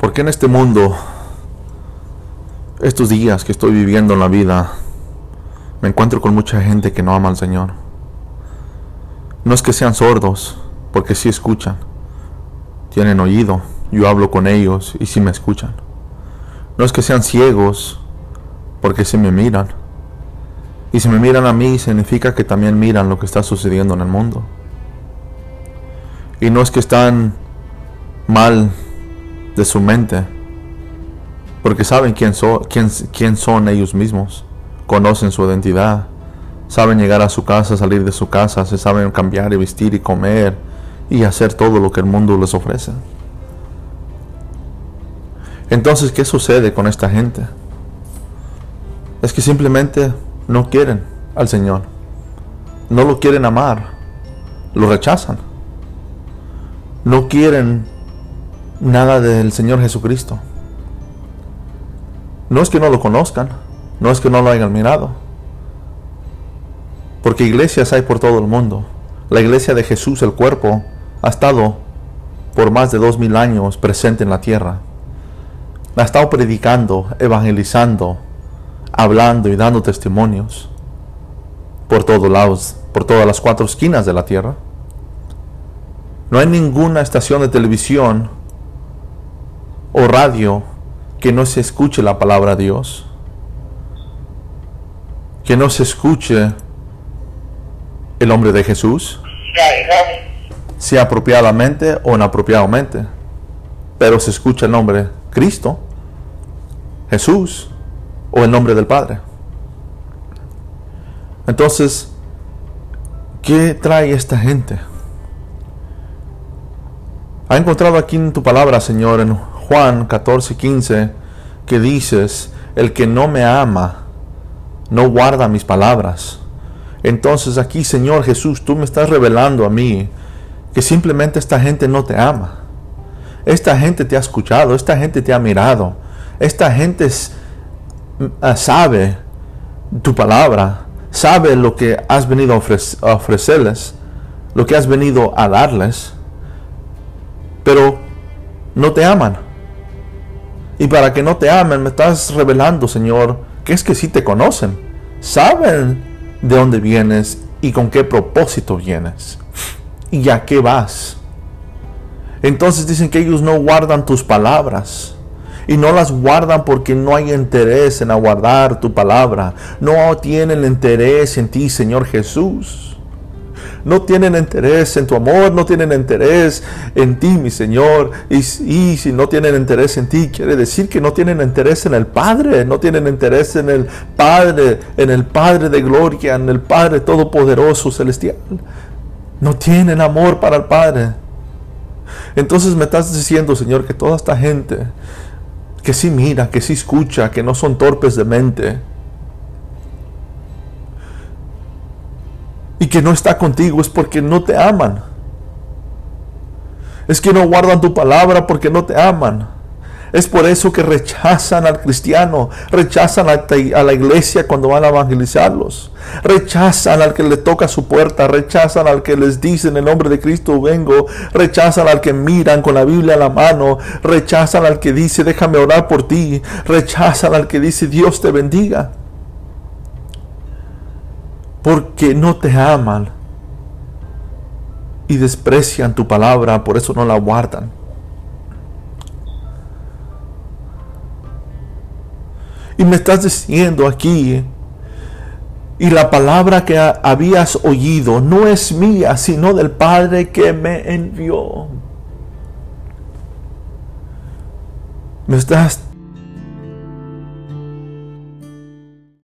Porque en este mundo, estos días que estoy viviendo en la vida, me encuentro con mucha gente que no ama al Señor. No es que sean sordos, porque sí escuchan. Tienen oído, yo hablo con ellos y sí me escuchan. No es que sean ciegos, porque sí me miran. Y si me miran a mí, significa que también miran lo que está sucediendo en el mundo. Y no es que están mal de su mente, porque saben quién, quién, son ellos mismos, conocen su identidad, saben llegar a su casa, salir de su casa, se saben cambiar y vestir y comer y hacer todo lo que el mundo les ofrece. Entonces, ¿qué sucede con esta gente? Es que simplemente no quieren al Señor. No lo quieren amar. Lo rechazan. No quieren nada del Señor Jesucristo. No es que no lo conozcan. No es que no lo hayan mirado. Porque iglesias hay por todo el mundo. La iglesia de Jesús, el cuerpo, ha estado por más de dos mil años presente en la tierra. Ha estado predicando, evangelizando, hablando y dando testimonios por todos lados, por todas las cuatro esquinas de la tierra. No hay ninguna estación de televisión o radio que no se escuche la palabra de Dios, que no se escuche el nombre de Jesús, sea apropiadamente o inapropiadamente, pero se escucha el nombre Cristo, Jesús o el nombre del Padre. Entonces, ¿qué trae esta gente? Ha encontrado aquí en tu palabra, Señor, en Juan 14, 15, que dices, el que no me ama, no guarda mis palabras. Entonces aquí, Señor Jesús, tú me estás revelando a mí que simplemente esta gente no te ama. Esta gente te ha escuchado, esta gente te ha mirado, esta gente ah, sabe tu palabra, sabe lo que has venido a ofrecerles, lo que has venido a darles, pero no te aman. Y para que no te amen, me estás revelando, Señor, que es que sí te conocen, saben de dónde vienes y con qué propósito vienes y a qué vas. Entonces dicen que ellos no guardan tus palabras. Y no las guardan porque no hay interés en aguardar tu palabra. No tienen interés en ti, Señor Jesús. No tienen interés en tu amor, no tienen interés en ti, mi Señor. Y, si no tienen interés en ti, quiere decir que no tienen interés en el Padre, no tienen interés en el Padre, en el Padre de gloria, en el Padre Todopoderoso Celestial. No tienen amor para el Padre. Entonces me estás diciendo, Señor, que toda esta gente que sí mira, que sí escucha, que no son torpes de mente, y que no está contigo es porque no te aman. Es que no guardan tu palabra porque no te aman. Es por eso que rechazan al cristiano, rechazan a la iglesia cuando van a evangelizarlos, rechazan al que le toca su puerta, rechazan al que les dice en el nombre de Cristo vengo, rechazan al que miran con la Biblia a la mano, rechazan al que dice déjame orar por ti, rechazan al que dice Dios te bendiga. Porque no te aman y desprecian tu palabra, por eso no la guardan. Y me estás diciendo aquí, y la palabra que habías oído no es mía, sino del Padre que me envió. Me estás